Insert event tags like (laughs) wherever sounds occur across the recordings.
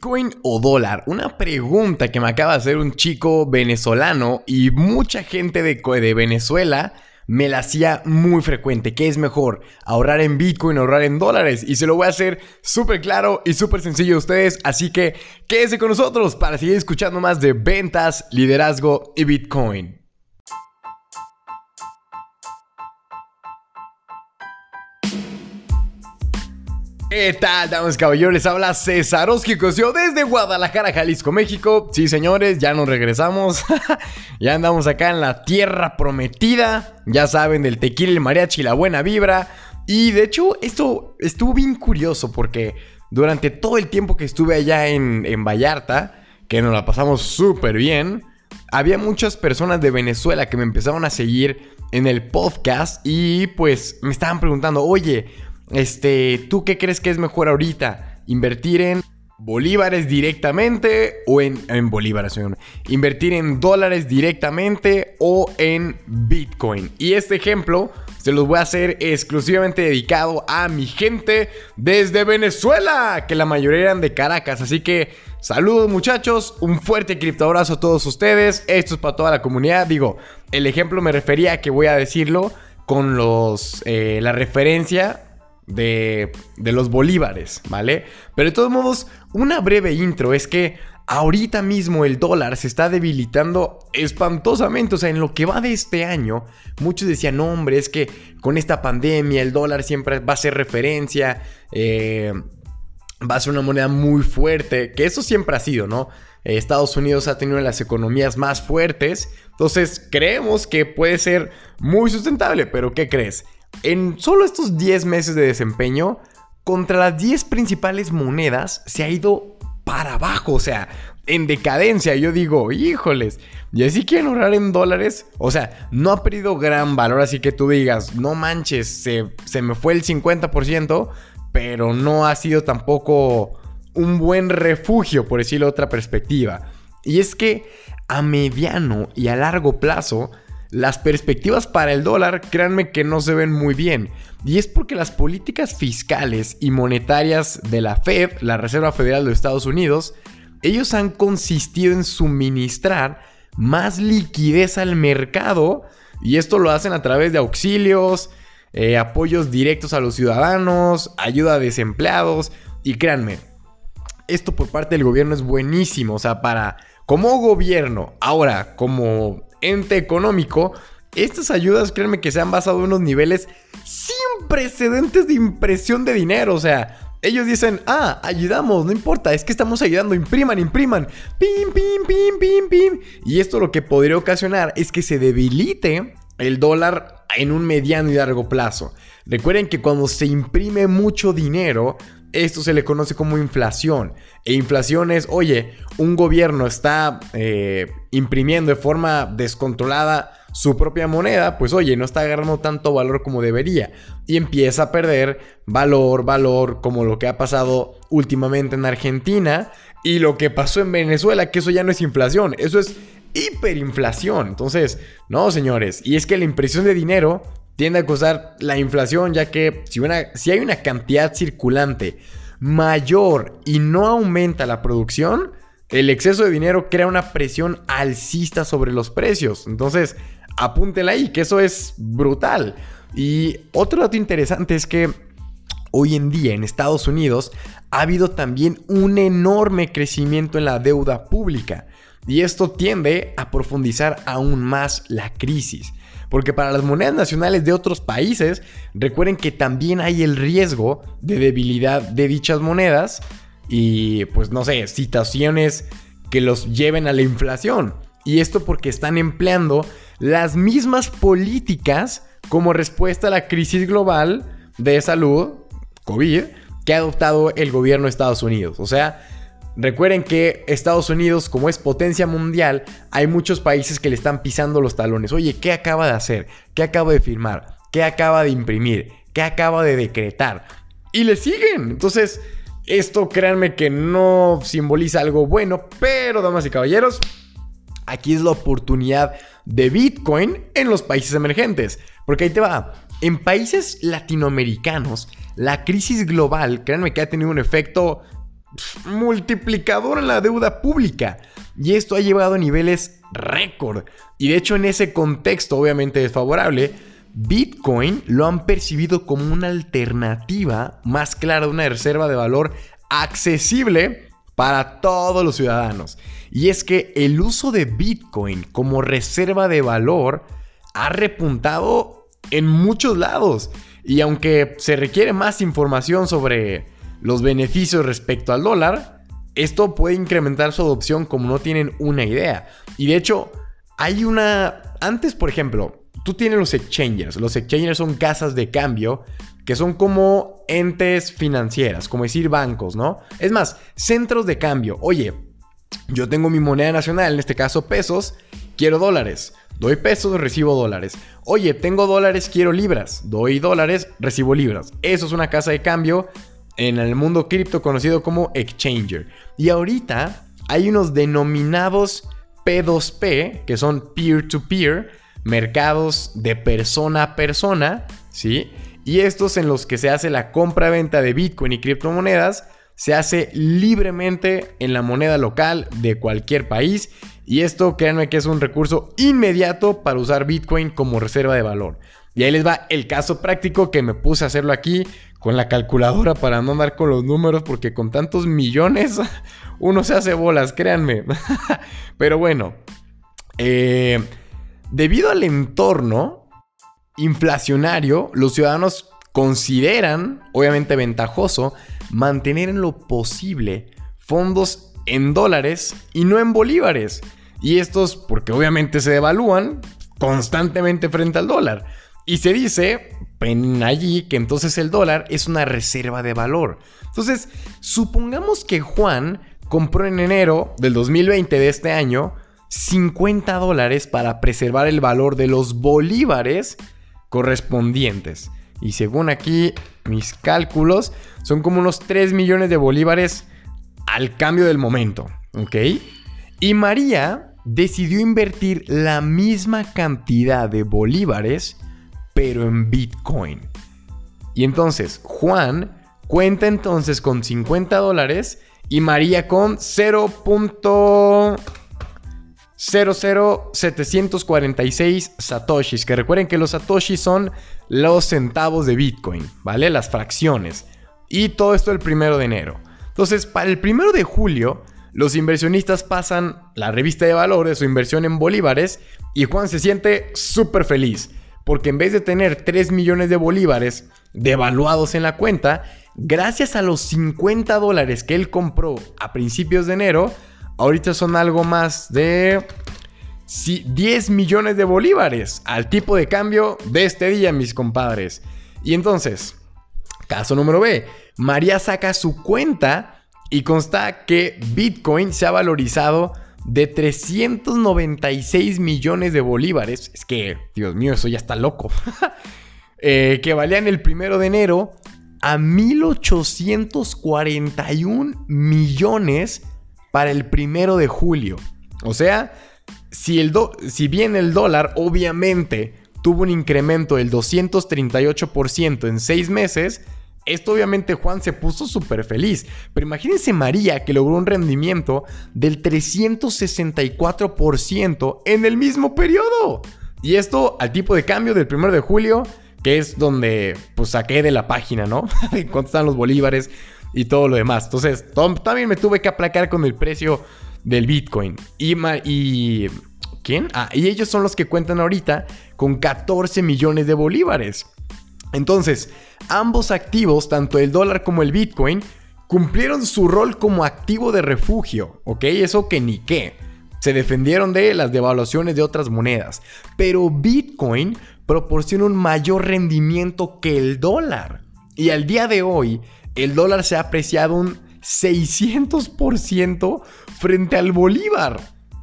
¿Bitcoin o dólar? Una pregunta que me acaba de hacer un chico venezolano y mucha gente de, de Venezuela me la hacía muy frecuente. ¿Qué es mejor? ¿Ahorrar en Bitcoin o ahorrar en dólares? Y se lo voy a hacer súper claro y súper sencillo a ustedes. Así que quédense con nosotros para seguir escuchando más de ventas, liderazgo y Bitcoin. ¿Qué tal, damas y caballeros? Les habla César Cosio desde Guadalajara, Jalisco, México. Sí, señores, ya nos regresamos. (laughs) ya andamos acá en la tierra prometida. Ya saben, del tequila, el mariachi, la buena vibra. Y de hecho, esto estuvo bien curioso porque durante todo el tiempo que estuve allá en, en Vallarta, que nos la pasamos súper bien, había muchas personas de Venezuela que me empezaron a seguir en el podcast y pues me estaban preguntando, oye, este, ¿tú qué crees que es mejor ahorita? ¿Invertir en bolívares directamente o en, en bolívares? Invertir en dólares directamente o en Bitcoin. Y este ejemplo se los voy a hacer exclusivamente dedicado a mi gente desde Venezuela, que la mayoría eran de Caracas. Así que saludos muchachos, un fuerte criptoabrazo a todos ustedes. Esto es para toda la comunidad. Digo, el ejemplo me refería a que voy a decirlo con los, eh, la referencia de, los bolívares, ¿vale? Pero de todos modos, una breve intro es que ahorita mismo el dólar se está debilitando espantosamente. O sea, en lo que va de este año, muchos decían, no, hombre, es que con esta pandemia el dólar siempre va a ser referencia, eh, va a ser una moneda muy fuerte, que eso siempre ha sido, ¿no? Estados Unidos ha tenido las economías más fuertes, entonces creemos que puede ser muy sustentable, pero ¿qué crees? En solo estos 10 meses de desempeño, contra las 10 principales monedas se ha ido para abajo, o sea, en decadencia. Yo digo, híjoles, y así quieren ahorrar en dólares. O sea, no ha perdido gran valor, así que tú digas, no manches, se, se me fue el 50%, pero no ha sido tampoco un buen refugio, por decirlo de otra perspectiva. Y es que a mediano y a largo plazo, las perspectivas para el dólar, créanme que no se ven muy bien. Y es porque las políticas fiscales y monetarias de la Fed, la Reserva Federal de Estados Unidos, ellos han consistido en suministrar más liquidez al mercado y esto lo hacen a través de auxilios, eh, apoyos directos a los ciudadanos, ayuda a desempleados y créanme, esto por parte del gobierno es buenísimo, o sea, para como gobierno, ahora como ente económico, estas ayudas, créanme que se han basado en unos niveles sin precedentes de impresión de dinero. O sea, ellos dicen, ah, ayudamos, no importa, es que estamos ayudando, impriman, impriman, pim, pim, pim, pim, pim. Y esto lo que podría ocasionar es que se debilite el dólar en un mediano y largo plazo. Recuerden que cuando se imprime mucho dinero, esto se le conoce como inflación. E inflación es, oye, un gobierno está eh, imprimiendo de forma descontrolada su propia moneda, pues oye, no está agarrando tanto valor como debería. Y empieza a perder valor, valor, como lo que ha pasado últimamente en Argentina y lo que pasó en Venezuela, que eso ya no es inflación, eso es hiperinflación. Entonces, no, señores, y es que la impresión de dinero tiende a causar la inflación, ya que si, si hay una cantidad circulante mayor y no aumenta la producción, el exceso de dinero crea una presión alcista sobre los precios. Entonces, apúntela ahí, que eso es brutal. Y otro dato interesante es que hoy en día en Estados Unidos ha habido también un enorme crecimiento en la deuda pública. Y esto tiende a profundizar aún más la crisis. Porque para las monedas nacionales de otros países, recuerden que también hay el riesgo de debilidad de dichas monedas y pues no sé, situaciones que los lleven a la inflación. Y esto porque están empleando las mismas políticas como respuesta a la crisis global de salud, COVID, que ha adoptado el gobierno de Estados Unidos. O sea, Recuerden que Estados Unidos, como es potencia mundial, hay muchos países que le están pisando los talones. Oye, ¿qué acaba de hacer? ¿Qué acaba de firmar? ¿Qué acaba de imprimir? ¿Qué acaba de decretar? Y le siguen. Entonces, esto créanme que no simboliza algo bueno, pero damas y caballeros, aquí es la oportunidad de Bitcoin en los países emergentes. Porque ahí te va. En países latinoamericanos, la crisis global, créanme que ha tenido un efecto multiplicador en la deuda pública. Y esto ha llevado a niveles récord. Y de hecho en ese contexto obviamente desfavorable, Bitcoin lo han percibido como una alternativa más clara de una reserva de valor accesible para todos los ciudadanos. Y es que el uso de Bitcoin como reserva de valor ha repuntado en muchos lados. Y aunque se requiere más información sobre los beneficios respecto al dólar, esto puede incrementar su adopción como no tienen una idea. Y de hecho, hay una... Antes, por ejemplo, tú tienes los exchangers. Los exchangers son casas de cambio que son como entes financieras, como decir bancos, ¿no? Es más, centros de cambio. Oye, yo tengo mi moneda nacional, en este caso pesos, quiero dólares. Doy pesos, recibo dólares. Oye, tengo dólares, quiero libras. Doy dólares, recibo libras. Eso es una casa de cambio en el mundo cripto conocido como exchanger. Y ahorita hay unos denominados P2P, que son peer-to-peer, mercados de persona a persona, ¿sí? Y estos en los que se hace la compra-venta de Bitcoin y criptomonedas se hace libremente en la moneda local de cualquier país y esto créanme que es un recurso inmediato para usar Bitcoin como reserva de valor. Y ahí les va el caso práctico que me puse a hacerlo aquí con la calculadora para no andar con los números porque con tantos millones (laughs) uno se hace bolas, créanme. (laughs) Pero bueno, eh, debido al entorno inflacionario, los ciudadanos consideran, obviamente ventajoso, mantener en lo posible fondos en dólares y no en bolívares. Y estos, porque obviamente se devalúan constantemente frente al dólar. Y se dice allí que entonces el dólar es una reserva de valor. Entonces, supongamos que Juan compró en enero del 2020 de este año 50 dólares para preservar el valor de los bolívares correspondientes. Y según aquí mis cálculos, son como unos 3 millones de bolívares al cambio del momento, ¿ok? Y María decidió invertir la misma cantidad de bolívares, pero en Bitcoin. Y entonces Juan cuenta entonces con 50 dólares y María con 0. 00746 satoshis, que recuerden que los satoshis son los centavos de Bitcoin, ¿vale? Las fracciones. Y todo esto el primero de enero. Entonces, para el primero de julio, los inversionistas pasan la revista de valores, su inversión en bolívares, y Juan se siente súper feliz, porque en vez de tener 3 millones de bolívares devaluados en la cuenta, gracias a los 50 dólares que él compró a principios de enero, ahorita son algo más de 10 millones de bolívares al tipo de cambio de este día, mis compadres. Y entonces, caso número B, María saca su cuenta y consta que Bitcoin se ha valorizado de 396 millones de bolívares. Es que, Dios mío, eso ya está loco. (laughs) Eh, que valían el primero de enero a 1841 millones para el primero de julio. O sea, si, el si bien el dólar obviamente tuvo un incremento del 238% en seis meses, esto obviamente Juan se puso súper feliz. Pero imagínense María que logró un rendimiento del 364% en el mismo periodo. Y esto al tipo de cambio del 1 de julio, que es donde pues saqué de la página, ¿no? (laughs) Cuánto están los bolívares y todo lo demás. Entonces, también me tuve que aplacar con el precio del Bitcoin. Y, y ¿quién? Ah, y ellos son los que cuentan ahorita con 14 millones de bolívares. Entonces, ambos activos, tanto el dólar como el Bitcoin, cumplieron su rol como activo de refugio, ¿ok? Eso que ni qué. Se defendieron de las devaluaciones de otras monedas. Pero Bitcoin proporciona un mayor rendimiento que el dólar. Y al día de hoy, el dólar se ha apreciado un 600% frente al bolívar.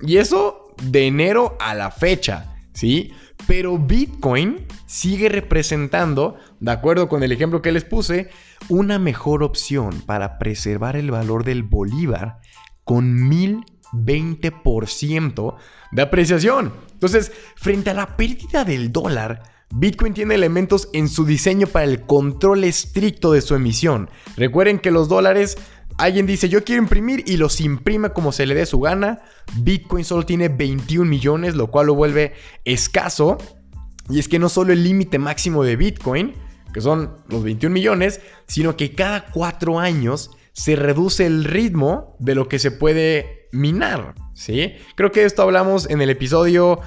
Y eso de enero a la fecha, ¿sí? Pero Bitcoin sigue representando, de acuerdo con el ejemplo que les puse, una mejor opción para preservar el valor del bolívar con 1020% de apreciación. Entonces, frente a la pérdida del dólar, Bitcoin tiene elementos en su diseño para el control estricto de su emisión. Recuerden que los dólares Alguien dice, yo quiero imprimir y los imprime como se le dé su gana. Bitcoin solo tiene 21 millones, lo cual lo vuelve escaso. Y es que no solo el límite máximo de Bitcoin, que son los 21 millones, sino que cada cuatro años se reduce el ritmo de lo que se puede minar, ¿sí? Creo que esto hablamos en el episodio,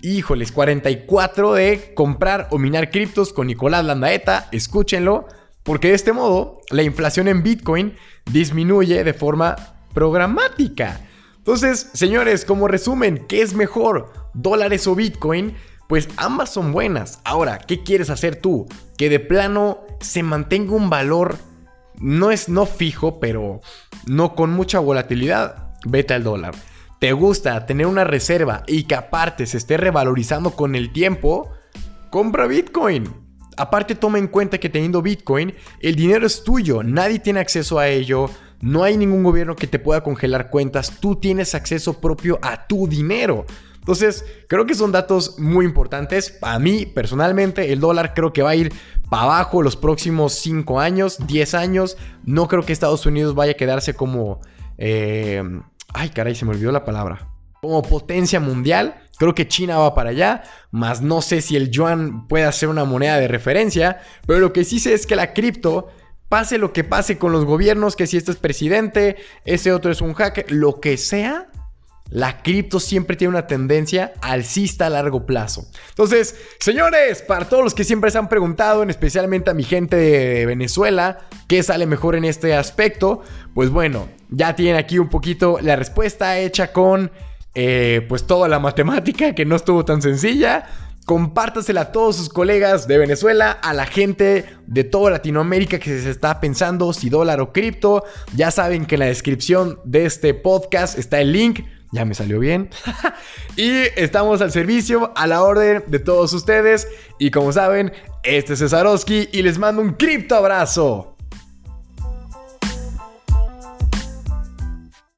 híjoles, 44 de comprar o minar criptos con Nicolás Landaeta, escúchenlo, porque de este modo la inflación en Bitcoin disminuye de forma programática. Entonces, señores, como resumen, ¿qué es mejor? ¿Dólares o Bitcoin? Pues ambas son buenas. Ahora, ¿qué quieres hacer tú? Que de plano se mantenga un valor, no es no fijo, pero no con mucha volatilidad. Vete al dólar. ¿Te gusta tener una reserva y que aparte se esté revalorizando con el tiempo? Compra Bitcoin. Aparte toma en cuenta que teniendo Bitcoin, el dinero es tuyo, nadie tiene acceso a ello, no hay ningún gobierno que te pueda congelar cuentas, tú tienes acceso propio a tu dinero. Entonces, creo que son datos muy importantes. Para mí, personalmente, el dólar creo que va a ir para abajo los próximos 5 años, 10 años. No creo que Estados Unidos vaya a quedarse como... Eh, ay, caray, se me olvidó la palabra. Como potencia mundial. Creo que China va para allá, más no sé si el yuan puede ser una moneda de referencia, pero lo que sí sé es que la cripto pase lo que pase con los gobiernos, que si este es presidente, ese otro es un hacker, lo que sea, la cripto siempre tiene una tendencia alcista a largo plazo. Entonces, señores, para todos los que siempre se han preguntado, especialmente a mi gente de Venezuela, ¿qué sale mejor en este aspecto? Pues bueno, ya tienen aquí un poquito la respuesta hecha con eh, pues toda la matemática que no estuvo tan sencilla. Compártasela a todos sus colegas de Venezuela, a la gente de toda Latinoamérica que se está pensando si dólar o cripto. Ya saben que en la descripción de este podcast está el link ya me salió bien. (laughs) y estamos al servicio, a la orden de todos ustedes. Y como saben, este es Cesarowski y les mando un cripto abrazo.